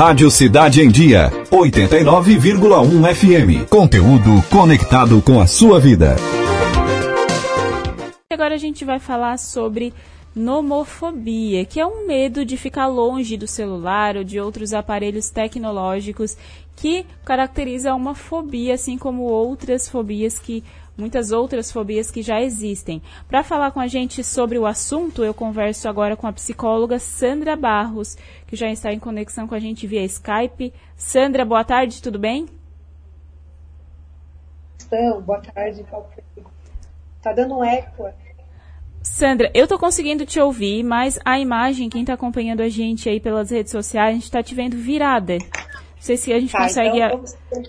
Rádio Cidade em Dia, 89,1 FM. Conteúdo conectado com a sua vida. Agora a gente vai falar sobre nomofobia, que é um medo de ficar longe do celular ou de outros aparelhos tecnológicos que caracteriza uma fobia, assim como outras fobias que muitas outras fobias que já existem. Para falar com a gente sobre o assunto, eu converso agora com a psicóloga Sandra Barros, que já está em conexão com a gente via Skype. Sandra, boa tarde, tudo bem? Estão, boa tarde, Tá dando um eco. Sandra, eu tô conseguindo te ouvir, mas a imagem, quem tá acompanhando a gente aí pelas redes sociais, a gente tá te vendo virada. Não sei se a gente tá, consegue então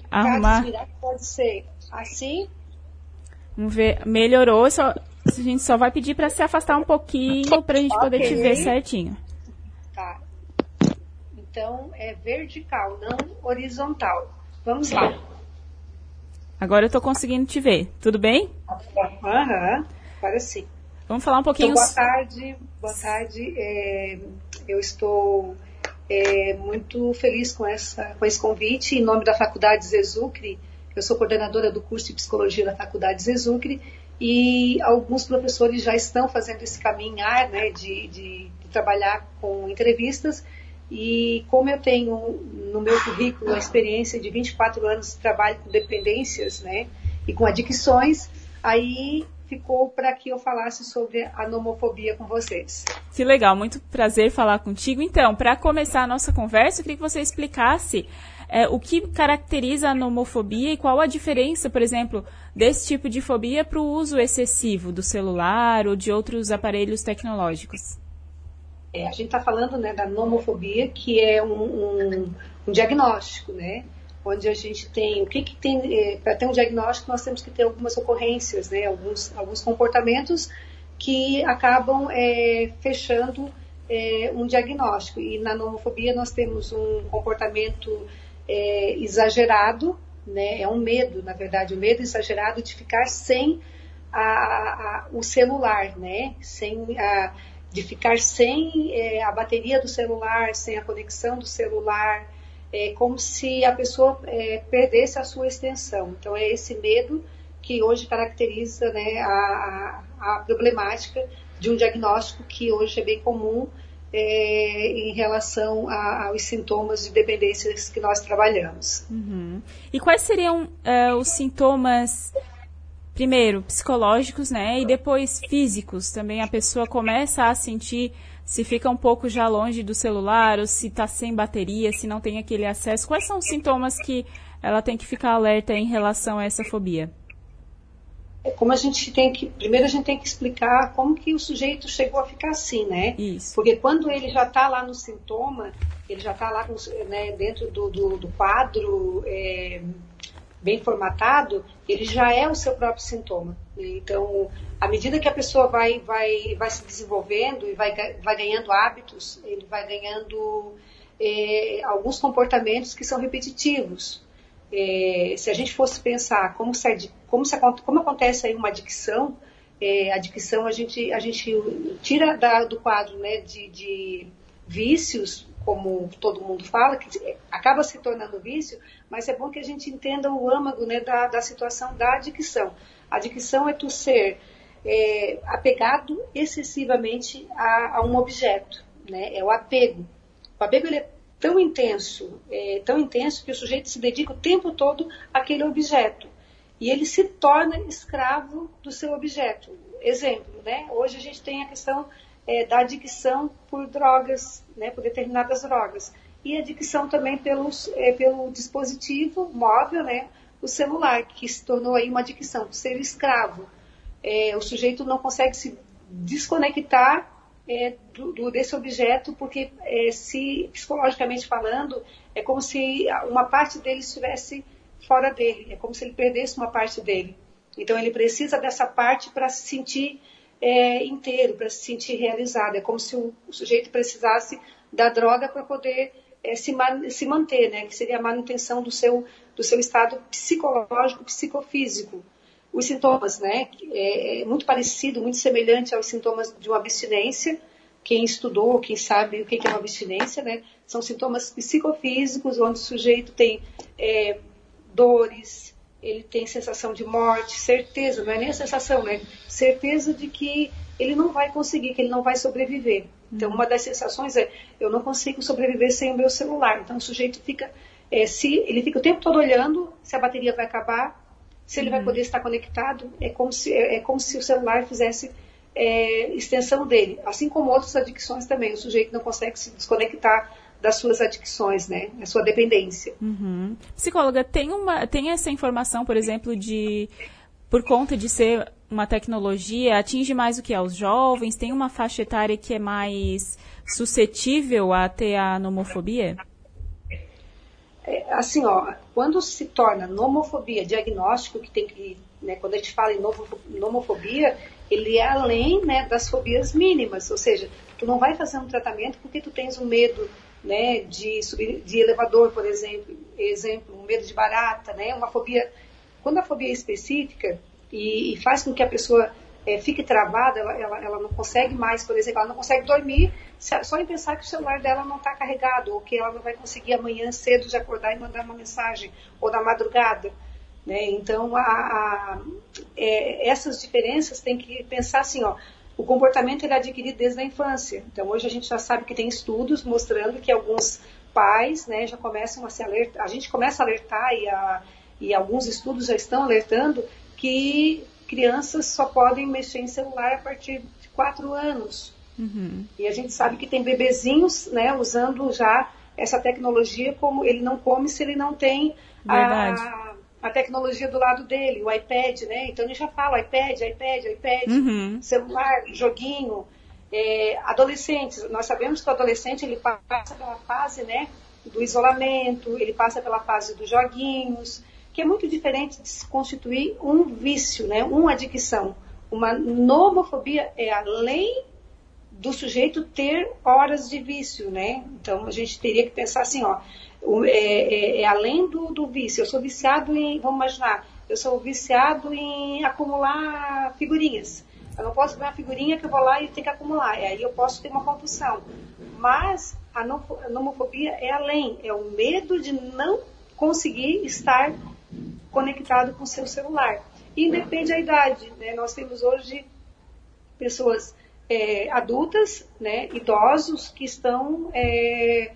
arrumar. Pode ser assim Vamos ver, melhorou, só, a gente só vai pedir para se afastar um pouquinho para a gente okay. poder te ver certinho. Tá. Então é vertical, não horizontal. Vamos lá. Agora eu estou conseguindo te ver. Tudo bem? Aham, uhum. agora sim. Vamos falar um pouquinho. Então, boa tarde, boa tarde. É, eu estou é, muito feliz com, essa, com esse convite em nome da Faculdade Zezucre eu sou coordenadora do curso de psicologia da Faculdade Zezucre e alguns professores já estão fazendo esse caminhar né, de, de, de trabalhar com entrevistas. E como eu tenho no meu currículo a experiência de 24 anos de trabalho com dependências né, e com adicções, aí ficou para que eu falasse sobre a nomofobia com vocês. Que legal, muito prazer falar contigo. Então, para começar a nossa conversa, eu queria que você explicasse é, o que caracteriza a nomofobia e qual a diferença, por exemplo, desse tipo de fobia para o uso excessivo do celular ou de outros aparelhos tecnológicos? É, a gente está falando né, da nomofobia, que é um, um, um, diagnóstico, né? Onde a gente tem, o que, que tem, é, para ter um diagnóstico nós temos que ter algumas ocorrências, né? Alguns, alguns comportamentos que acabam é, fechando é, um diagnóstico. E na nomofobia nós temos um comportamento é, exagerado, né? É um medo, na verdade, o um medo exagerado de ficar sem a, a, o celular, né? Sem a, de ficar sem é, a bateria do celular, sem a conexão do celular, é como se a pessoa é, perdesse a sua extensão. Então é esse medo que hoje caracteriza né, a, a problemática de um diagnóstico que hoje é bem comum é, em relação a, aos sintomas de dependências que nós trabalhamos. Uhum. E quais seriam uh, os sintomas, primeiro, psicológicos, né? E depois físicos também? A pessoa começa a sentir se fica um pouco já longe do celular, ou se está sem bateria, se não tem aquele acesso. Quais são os sintomas que ela tem que ficar alerta em relação a essa fobia? É como a gente tem que primeiro a gente tem que explicar como que o sujeito chegou a ficar assim, né? Isso. Porque quando ele já está lá no sintoma, ele já está lá com, né, dentro do, do, do quadro é, bem formatado, ele já é o seu próprio sintoma. Né? Então, à medida que a pessoa vai vai vai se desenvolvendo e vai vai ganhando hábitos, ele vai ganhando é, alguns comportamentos que são repetitivos é, se a gente fosse pensar como, se, como, se, como acontece aí uma adicção, é, a adicção a gente, a gente tira da, do quadro né, de, de vícios, como todo mundo fala, que acaba se tornando vício, mas é bom que a gente entenda o âmago né, da, da situação da adicção. A adicção é tu ser é, apegado excessivamente a, a, um objeto, né? é o apego. O apego ele é tão intenso, é, tão intenso que o sujeito se dedica o tempo todo àquele objeto e ele se torna escravo do seu objeto. Exemplo, né? Hoje a gente tem a questão é, da adicção por drogas, né? Por determinadas drogas e adicção também pelos, é, pelo dispositivo móvel, né? O celular que se tornou aí uma adicção, ser escravo. É, o sujeito não consegue se desconectar é, do, do, desse objeto, porque é, se psicologicamente falando, é como se uma parte dele estivesse fora dele, é como se ele perdesse uma parte dele. Então ele precisa dessa parte para se sentir é, inteiro, para se sentir realizado. É como se o, o sujeito precisasse da droga para poder é, se, se, manter, né? que seria a manutenção do seu, do seu estado psicológico, psicofísico os sintomas, né? É, é muito parecido, muito semelhante aos sintomas de uma abstinência, quem estudou, quem sabe o que é uma abstinência, né? São sintomas psicofísicos, onde o sujeito tem é, dores, ele tem sensação de morte, certeza, não é nem a sensação, né? Certeza de que ele não vai conseguir, que ele não vai sobreviver. Então, uma das sensações é, eu não consigo sobreviver sem o meu celular. Então, o sujeito fica, é, se ele fica o tempo todo olhando se a bateria vai acabar, se ele uhum. vai poder estar conectado, é como se, é, é como se o celular fizesse é, extensão dele. Assim como outras adicções também, o sujeito não consegue se desconectar das suas adicções, né? A sua dependência. Uhum. Psicóloga, tem, uma, tem essa informação, por exemplo, de por conta de ser uma tecnologia, atinge mais o que aos jovens? Tem uma faixa etária que é mais suscetível a ter a nomofobia? É, assim, ó, quando se torna nomofobia diagnóstico, que tem que, né, quando a gente fala em nomofobia, ele é além né, das fobias mínimas, ou seja, tu não vai fazer um tratamento porque tu tens um medo né, de subir de elevador, por exemplo, exemplo, um medo de barata, né, uma fobia. Quando a fobia é específica e, e faz com que a pessoa é, fique travada, ela, ela, ela, não consegue mais, por exemplo, ela não consegue dormir só em pensar que o celular dela não está carregado ou que ela não vai conseguir amanhã cedo de acordar e mandar uma mensagem ou na madrugada. Né? Então, a, a, é, essas diferenças tem que pensar assim, ó, o comportamento ele é adquirido desde a infância. Então, hoje a gente já sabe que tem estudos mostrando que alguns pais né, já começam a se alertar, a gente começa a alertar e, a, e alguns estudos já estão alertando que crianças só podem mexer em celular a partir de 4 anos. Uhum. E a gente sabe que tem bebezinhos né, usando já essa tecnologia como ele não come se ele não tem a, a tecnologia do lado dele, o iPad, né? Então ele já fala iPad, iPad, iPad, uhum. celular, joguinho. É, adolescentes, nós sabemos que o adolescente ele passa pela fase, né, do isolamento, ele passa pela fase dos joguinhos, que é muito diferente de se constituir um vício, né, uma adicção. Uma nomofobia é além do sujeito ter horas de vício, né? Então a gente teria que pensar assim, ó, é, é, é, além do, do vício. Eu sou viciado em, vamos imaginar, eu sou viciado em acumular figurinhas. Eu não posso ver uma figurinha que eu vou lá e tenho que acumular. E aí eu posso ter uma compulsão. Mas a nomofobia é além, é o medo de não conseguir estar conectado com o seu celular. E depende da idade. Né? Nós temos hoje pessoas é, adultas, né, idosos, que estão é,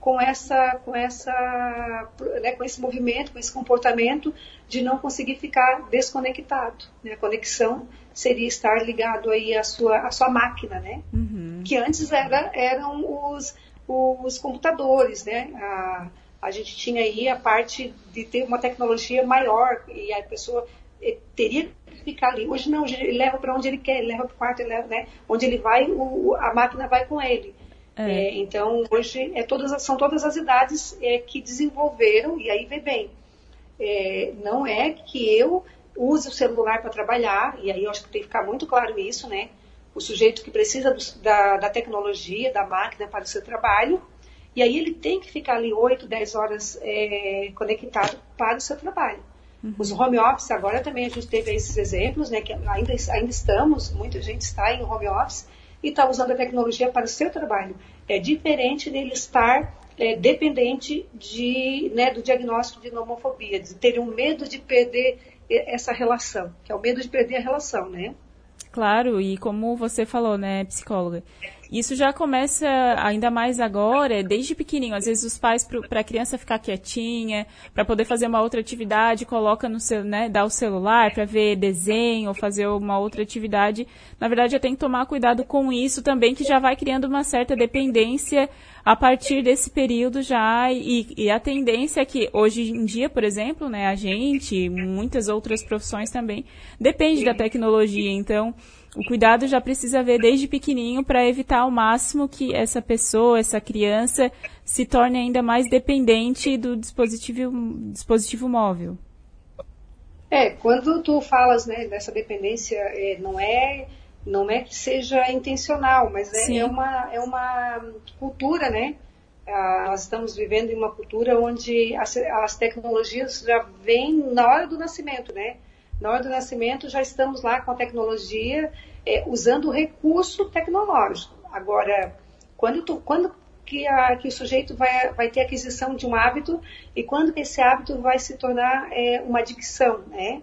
com essa, com essa, né, com esse movimento, com esse comportamento de não conseguir ficar desconectado. Né? A conexão seria estar ligado aí à sua, à sua máquina, né? Uhum. Que antes era, eram os, os computadores, né? A, a gente tinha aí a parte de ter uma tecnologia maior e a pessoa eh, teria ficar ali. Hoje não, hoje ele leva para onde ele quer, ele leva para o quarto, ele leva, né? Onde ele vai, o, a máquina vai com ele. É. É, então, hoje é todas, são todas as idades é, que desenvolveram, e aí vê bem, é, não é que eu use o celular para trabalhar, e aí eu acho que tem que ficar muito claro isso, né? O sujeito que precisa do, da, da, tecnologia, da máquina para o seu trabalho, e aí ele tem que ficar ali 8, 10 horas é, conectado para o seu trabalho. Uhum. Os home office, agora também a gente teve esses exemplos, né? Que ainda, ainda estamos, muita gente está em home office, e está usando a tecnologia para o seu trabalho. É diferente dele estar é, dependente de, né, do diagnóstico de nomofobia, de ter um medo de perder essa relação, que é o medo de perder a relação, né? Claro, e como você falou, né, psicóloga, isso já começa ainda mais agora, desde pequenininho. Às vezes os pais, para a criança ficar quietinha, para poder fazer uma outra atividade, coloca no seu, né, dá o celular para ver desenho ou fazer uma outra atividade. Na verdade, eu tenho que tomar cuidado com isso também, que já vai criando uma certa dependência a partir desse período já. E, e a tendência é que hoje em dia, por exemplo, né, a gente, muitas outras profissões também, depende da tecnologia. Então, o cuidado já precisa ver desde pequenininho para evitar ao máximo que essa pessoa, essa criança, se torne ainda mais dependente do dispositivo, dispositivo móvel. É, quando tu falas né, dessa dependência, é, não é não é que seja intencional, mas é, é uma, é uma cultura, né? Ah, nós estamos vivendo em uma cultura onde as, as tecnologias já vêm na hora do nascimento, né? Na hora do nascimento já estamos lá com a tecnologia, é, usando o recurso tecnológico. Agora, quando, tu, quando que, a, que o sujeito vai, vai ter aquisição de um hábito e quando esse hábito vai se tornar é, uma adicção, né?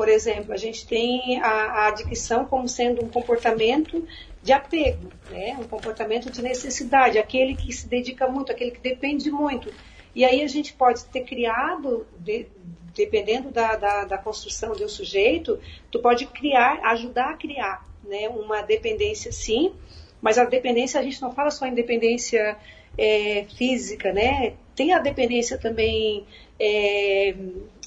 Por exemplo, a gente tem a, a adicção como sendo um comportamento de apego, né? um comportamento de necessidade, aquele que se dedica muito, aquele que depende muito. E aí a gente pode ter criado, de, dependendo da, da, da, construção do sujeito, tu pode criar, ajudar a criar né? uma dependência sim, mas a dependência a gente não fala só em dependência é, física, né? Tem a dependência também é,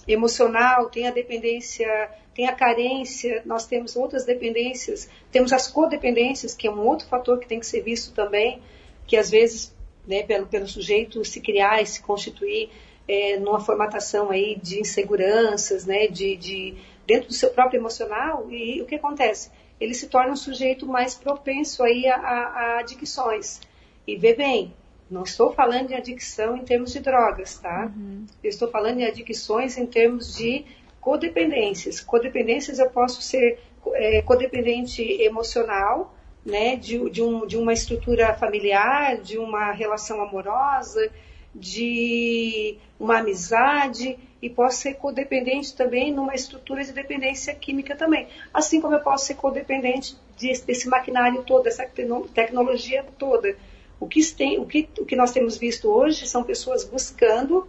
emocional, tem a dependência, tem a carência, nós temos outras dependências, temos as codependências, que é um outro fator que tem que ser visto também, que às vezes, né, pelo, pelo sujeito se criar e se constituir é, numa formatação aí de inseguranças, né, de, de, dentro do seu próprio emocional, e o que acontece? Ele se torna um sujeito mais propenso aí a, a, a adicções. E vê bem, não estou falando de adicção em termos de drogas, tá? Uhum. Eu estou falando de adicções em termos de codependências. Codependências eu posso ser é, codependente emocional, né, de, de, um, de uma estrutura familiar, de uma relação amorosa, de uma amizade, e posso ser codependente também numa estrutura de dependência química também. Assim como eu posso ser codependente desse, desse maquinário todo, dessa tecnologia toda. O que, tem, o, que, o que nós temos visto hoje são pessoas buscando,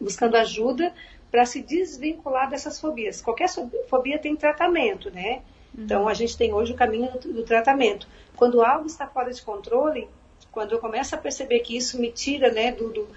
buscando ajuda para se desvincular dessas fobias. Qualquer fobia tem tratamento, né? Uhum. Então a gente tem hoje o caminho do, do tratamento. Quando algo está fora de controle, quando eu começo a perceber que isso me tira né, do, do,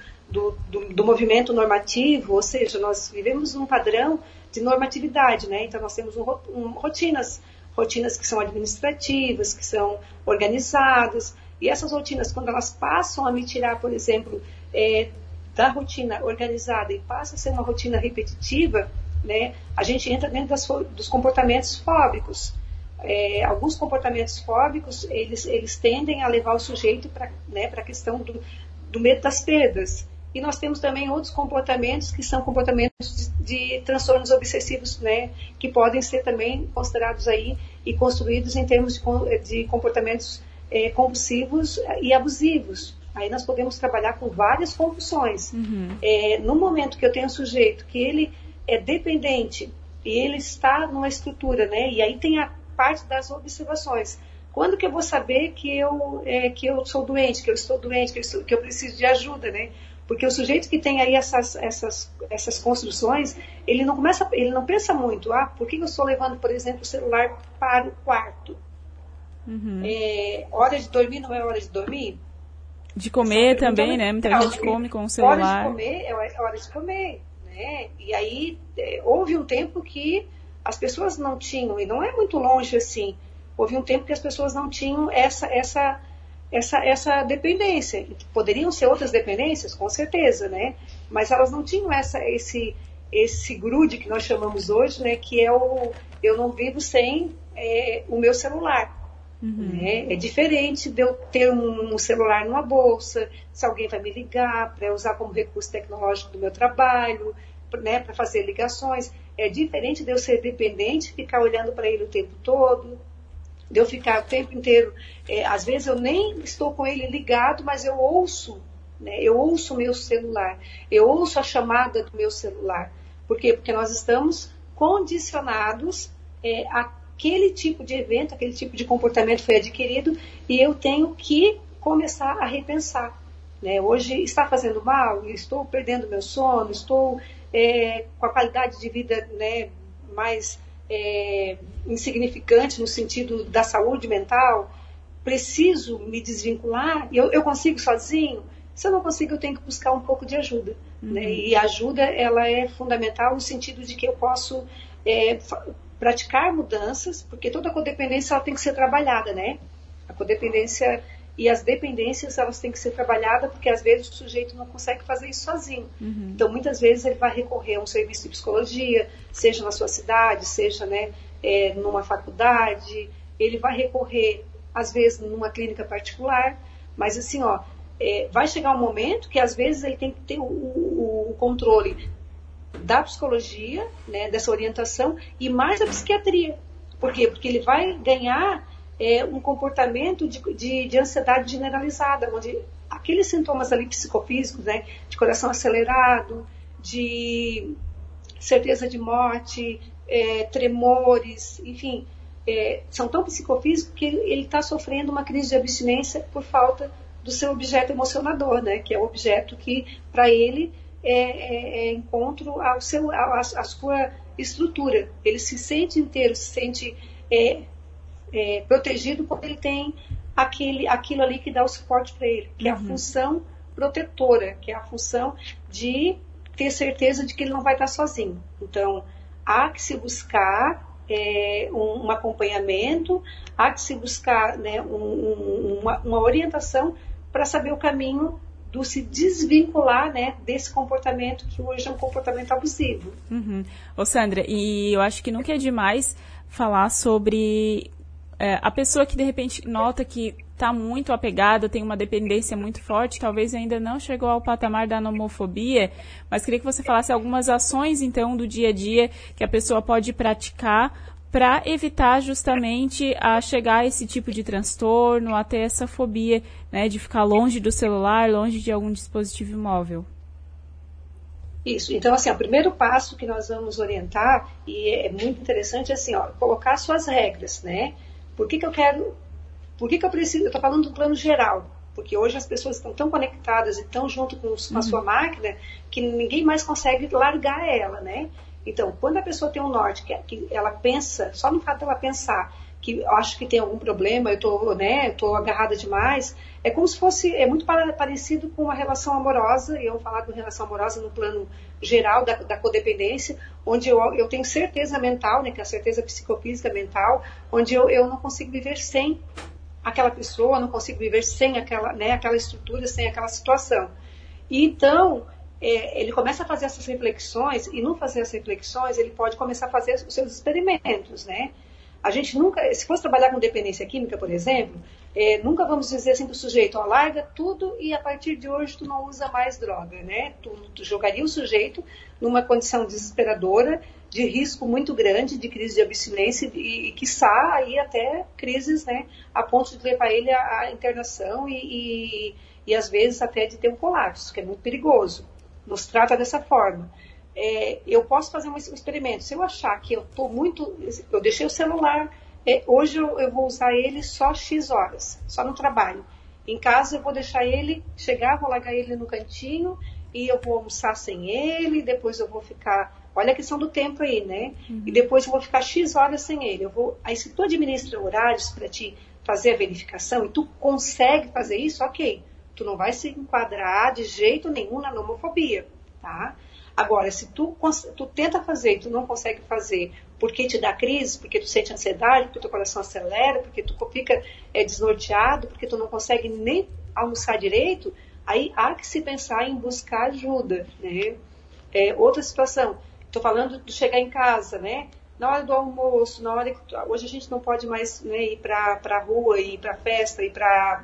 do, do, movimento normativo, ou seja, nós vivemos um padrão de normatividade, né? Então nós temos um, um, rotinas, rotinas que são administrativas, que são organizadas, e essas rotinas, quando elas passam a me tirar, por exemplo, é, da rotina organizada e passa a ser uma rotina repetitiva, né, a gente entra dentro das, dos comportamentos fóbicos. É, alguns comportamentos fóbicos, eles, eles tendem a levar o sujeito para né, a questão do, do medo das perdas. E nós temos também outros comportamentos que são comportamentos de, de transtornos obsessivos, né, que podem ser também considerados aí e construídos em termos de, de comportamentos é, compulsivos e abusivos. Aí nós podemos trabalhar com várias compulsões. Uhum. É, no momento que eu tenho um sujeito que ele é dependente e ele está numa estrutura, né? E aí tem a parte das observações. Quando que eu vou saber que eu, é, que eu sou doente, que eu estou doente, que eu, estou, que eu preciso de ajuda, né? Porque o sujeito que tem aí essas, essas, essas construções, ele não começa, ele não pensa muito, ah, por que eu estou levando, por exemplo, o celular para o quarto? Uhum. É, hora de dormir não é hora de dormir? De comer também, né? Muita gente come com o celular. Hora de comer é, é hora de comer, né? E aí é, houve um tempo que as pessoas não tinham, e não é muito longe assim, houve um tempo que as pessoas não tinham essa, essa, essa, essa dependência. Poderiam ser outras dependências, com certeza, né? Mas elas não tinham essa, esse, esse grude que nós chamamos hoje, né? Que é o eu não vivo sem é, o meu celular. Uhum. Né? É diferente de eu ter um celular numa bolsa, se alguém vai me ligar, para usar como recurso tecnológico do meu trabalho, né, para fazer ligações. É diferente de eu ser dependente, ficar olhando para ele o tempo todo, de eu ficar o tempo inteiro. É, às vezes eu nem estou com ele ligado, mas eu ouço, né, eu ouço o meu celular, eu ouço a chamada do meu celular. Por quê? Porque nós estamos condicionados é, a aquele tipo de evento, aquele tipo de comportamento foi adquirido e eu tenho que começar a repensar. Né? Hoje está fazendo mal, estou perdendo meu sono, estou é, com a qualidade de vida né, mais é, insignificante no sentido da saúde mental, preciso me desvincular, eu, eu consigo sozinho? Se eu não consigo, eu tenho que buscar um pouco de ajuda. Uhum. Né? E a ajuda ela é fundamental no sentido de que eu posso é, praticar mudanças, porque toda codependência ela tem que ser trabalhada, né? A codependência e as dependências elas têm que ser trabalhadas porque às vezes o sujeito não consegue fazer isso sozinho. Uhum. Então muitas vezes ele vai recorrer a um serviço de psicologia, seja na sua cidade, seja né, é, numa faculdade, ele vai recorrer às vezes numa clínica particular, mas assim ó, é, vai chegar um momento que às vezes ele tem que ter o, o, o controle da psicologia, né, dessa orientação, e mais da psiquiatria. Por quê? Porque ele vai ganhar é, um comportamento de, de, de, ansiedade generalizada, onde aqueles sintomas ali psicofísicos, né, de coração acelerado, de certeza de morte, é, tremores, enfim, é, são tão psicofísicos que ele está sofrendo uma crise de abstinência por falta do seu objeto emocionador, né, que é o objeto que, para ele, é, é, é, encontro ao seu, a, sua estrutura. Ele se sente inteiro, se sente é, é, protegido quando ele tem aquele, aquilo ali que dá o suporte para ele, que uhum. é a uhum. função protetora, que é a função de ter certeza de que ele não vai estar sozinho. Então, há que se buscar é, um, um, acompanhamento, há que se buscar né, um, um, uma, uma, orientação para saber o caminho do se desvincular né, desse comportamento que hoje é um comportamento abusivo. Uhum. Ô Sandra, e eu acho que nunca é demais falar sobre é, a pessoa que de repente nota que está muito apegada, tem uma dependência muito forte, talvez ainda não chegou ao patamar da nomofobia, mas queria que você falasse algumas ações, então, do dia a dia que a pessoa pode praticar para evitar justamente a chegar a esse tipo de transtorno, até essa fobia, né, de ficar longe do celular, longe de algum dispositivo móvel. Isso. Então, assim, o primeiro passo que nós vamos orientar, e é muito interessante, é assim, ó, colocar suas regras, né? Por que, que eu quero por que, que eu preciso? Eu estou falando do plano geral, porque hoje as pessoas estão tão conectadas e tão junto com, com a sua uhum. máquina que ninguém mais consegue largar ela, né? Então, quando a pessoa tem um norte, que, que ela pensa, só no fato dela pensar que eu acho que tem algum problema, eu estou né, tô agarrada demais, é como se fosse, é muito parecido com uma relação amorosa, e eu falar de relação amorosa no plano geral da, da codependência, onde eu, eu tenho certeza mental, né, que é a certeza psicofísica mental, onde eu, eu não consigo viver sem aquela pessoa, não consigo viver sem aquela, né, aquela estrutura, sem aquela situação. E então, é, ele começa a fazer essas reflexões, e não fazer as reflexões, ele pode começar a fazer os seus experimentos, né? A gente nunca, se fosse trabalhar com dependência química, por exemplo, é, nunca vamos dizer assim para o sujeito, ó, larga tudo e a partir de hoje tu não usa mais droga, né? Tu, tu jogaria o sujeito numa condição desesperadora, de risco muito grande de crise de abstinência e, e quiçá, aí até crises, né, a ponto de levar ele à, à internação e, e, e, às vezes até de ter um colapso, que é muito perigoso. Nos trata dessa forma. É, eu posso fazer um experimento. Se eu achar que eu estou muito. Eu deixei o celular, é, hoje eu, eu, vou usar ele só X horas, só no trabalho. Em casa eu vou deixar ele, chegar, vou largar ele no cantinho e eu vou almoçar sem ele, depois eu vou ficar Olha a questão do tempo aí, né? Uhum. E depois eu vou ficar X horas sem ele. Eu vou, aí se tu administra horários para te fazer a verificação e tu consegue fazer isso, ok. Tu não vai se enquadrar de jeito nenhum na nomofobia, tá? Agora, se tu, tu tenta fazer e tu não consegue fazer porque te dá crise, porque tu sente ansiedade, porque teu coração acelera, porque tu fica é, desnorteado, porque tu não consegue nem almoçar direito, aí há que se pensar em buscar ajuda, né? É, outra situação, Estou falando de chegar em casa, né? Na hora do almoço, na hora que hoje a gente não pode mais né, ir para a rua, ir para festa, ir para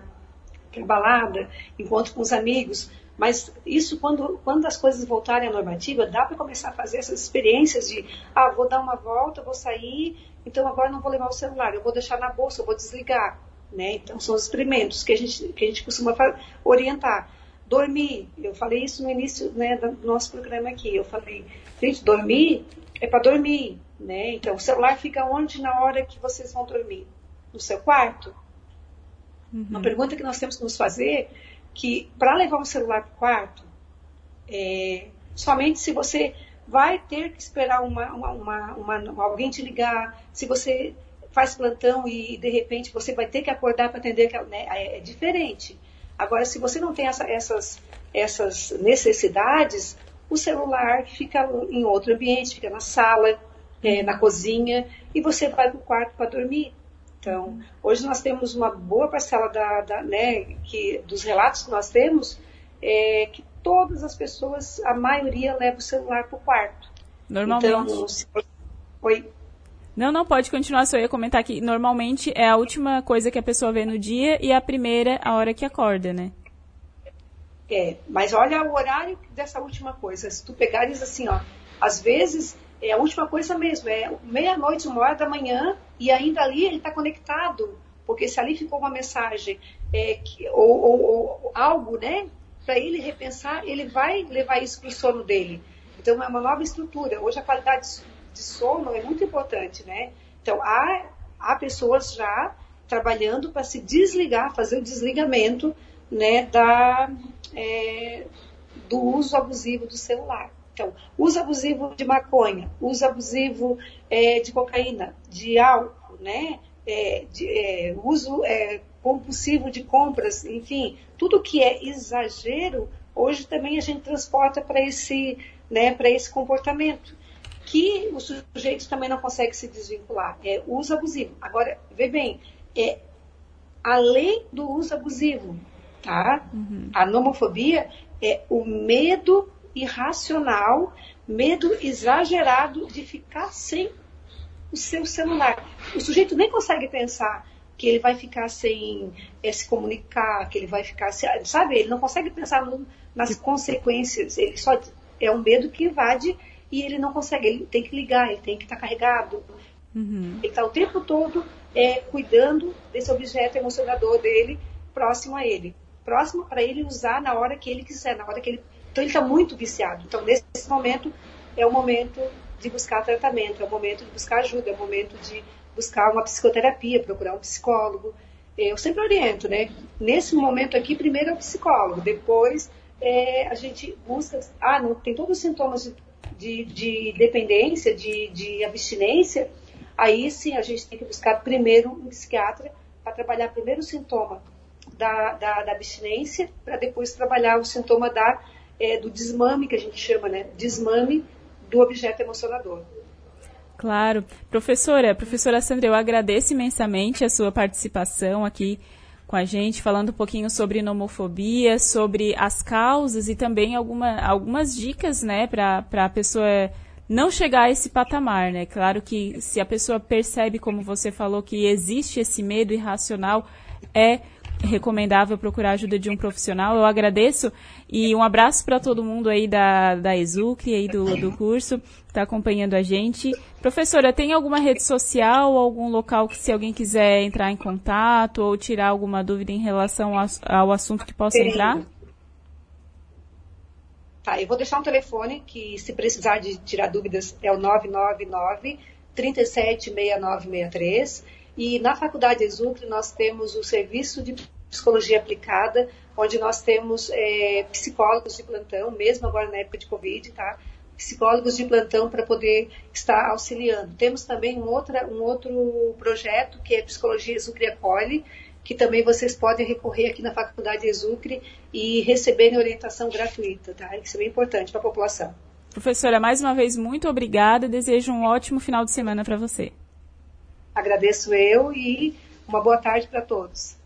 balada, encontro com os amigos. Mas isso, quando, quando as coisas voltarem à normativa, dá para começar a fazer essas experiências de, ah, vou dar uma volta, vou sair, então agora não vou levar o celular, eu vou deixar na bolsa, eu vou desligar. Né? Então, são os experimentos que a gente, que a gente costuma orientar. Dormir, eu falei isso no início né, do nosso programa aqui, eu falei, gente, dormir é para dormir, né? Então, o celular fica onde na hora que vocês vão dormir? No seu quarto? Uhum. Uma pergunta que nós temos que nos fazer, que para levar um celular para o quarto, é, somente se você vai ter que esperar uma, uma, uma, alguém te ligar, se você faz plantão e de repente você vai ter que acordar para atender, né, é, é diferente. Agora, se você não tem essa, essas, essas necessidades, o celular fica em outro ambiente, fica na sala, é, na cozinha, e você vai para o quarto para dormir. Então, hoje nós temos uma boa parcela da, da né, que, dos relatos que nós temos, é, que todas as pessoas, a maioria leva o celular para o quarto. Normalmente. Então, se... Oi? Não, não, pode continuar, só ia comentar que normalmente é a última coisa que a pessoa vê no dia e a primeira a hora que acorda, né? É, mas olha o horário dessa última coisa. Se tu pegares assim, ó, às vezes é a última coisa mesmo, é meia-noite, uma hora da manhã, e ainda ali ele está conectado porque se ali ficou uma mensagem é, que, ou, ou, ou, algo, né, para ele repensar, ele vai levar isso para o sono dele. Então é uma nova estrutura. Hoje a qualidade de sono é muito importante, né? Então há, há pessoas já trabalhando para se desligar, fazer o desligamento, né, da, é, do uso abusivo do celular. Então, uso abusivo de maconha, uso abusivo é, de cocaína, de álcool, né? É, de, é, uso é, compulsivo de compras, enfim, tudo que é exagero, hoje também a gente transporta para esse, né, para esse comportamento, que o sujeito também não consegue se desvincular. É uso abusivo. Agora, vê bem, é além do uso abusivo, tá? Uhum. A nomofobia é o medo irracional, medo exagerado de ficar sem o seu celular. O sujeito nem consegue pensar que ele vai ficar sem é, se comunicar, que ele vai ficar, sabe? Ele não consegue pensar no, nas consequências. Ele só é um medo que invade e ele não consegue. Ele tem que ligar, ele tem que estar carregado. Uhum. Ele está o tempo todo é, cuidando desse objeto emocionador dele próximo a ele, próximo para ele usar na hora que ele quiser, na hora que ele. Então ele está muito viciado. Então nesse momento é o momento de buscar tratamento, é o momento de buscar ajuda, é o momento de buscar uma psicoterapia, procurar um psicólogo. Eu sempre oriento, né? Nesse momento aqui, primeiro é o psicólogo, depois é, a gente busca. Ah, não, tem todos os sintomas de, de, de dependência, de, de abstinência. Aí sim a gente tem que buscar primeiro um psiquiatra para trabalhar primeiro o sintoma da, da, da abstinência, para depois trabalhar o sintoma da, é, do desmame, que a gente chama, né? Desmame do objeto emocionador. Claro. Professora, professora Sandra, eu agradeço imensamente a sua participação aqui com a gente, falando um pouquinho sobre nomofobia, sobre as causas e também alguma, algumas dicas, né, para a pessoa não chegar a esse patamar, né? Claro que se a pessoa percebe, como você falou, que existe esse medo irracional, é recomendável procurar a ajuda de um profissional. Eu agradeço e um abraço para todo mundo aí da, da Exucre, aí do, do curso, que está acompanhando a gente. Professora, tem alguma rede social, algum local que se alguém quiser entrar em contato ou tirar alguma dúvida em relação ao, ao assunto que possa entrar? Tá, eu vou deixar um telefone que, se precisar de tirar dúvidas, é o 999 376963 e na Faculdade Exucre nós temos o serviço de psicologia aplicada, onde nós temos é, psicólogos de plantão, mesmo agora na época de Covid, tá? Psicólogos de plantão para poder estar auxiliando. Temos também um, outra, um outro projeto que é Psicologia Exucre Acolhe, que também vocês podem recorrer aqui na Faculdade Exucre e receberem orientação gratuita, tá? Isso é bem importante para a população. Professora, mais uma vez, muito obrigada. Desejo um ótimo final de semana para você. Agradeço eu e uma boa tarde para todos.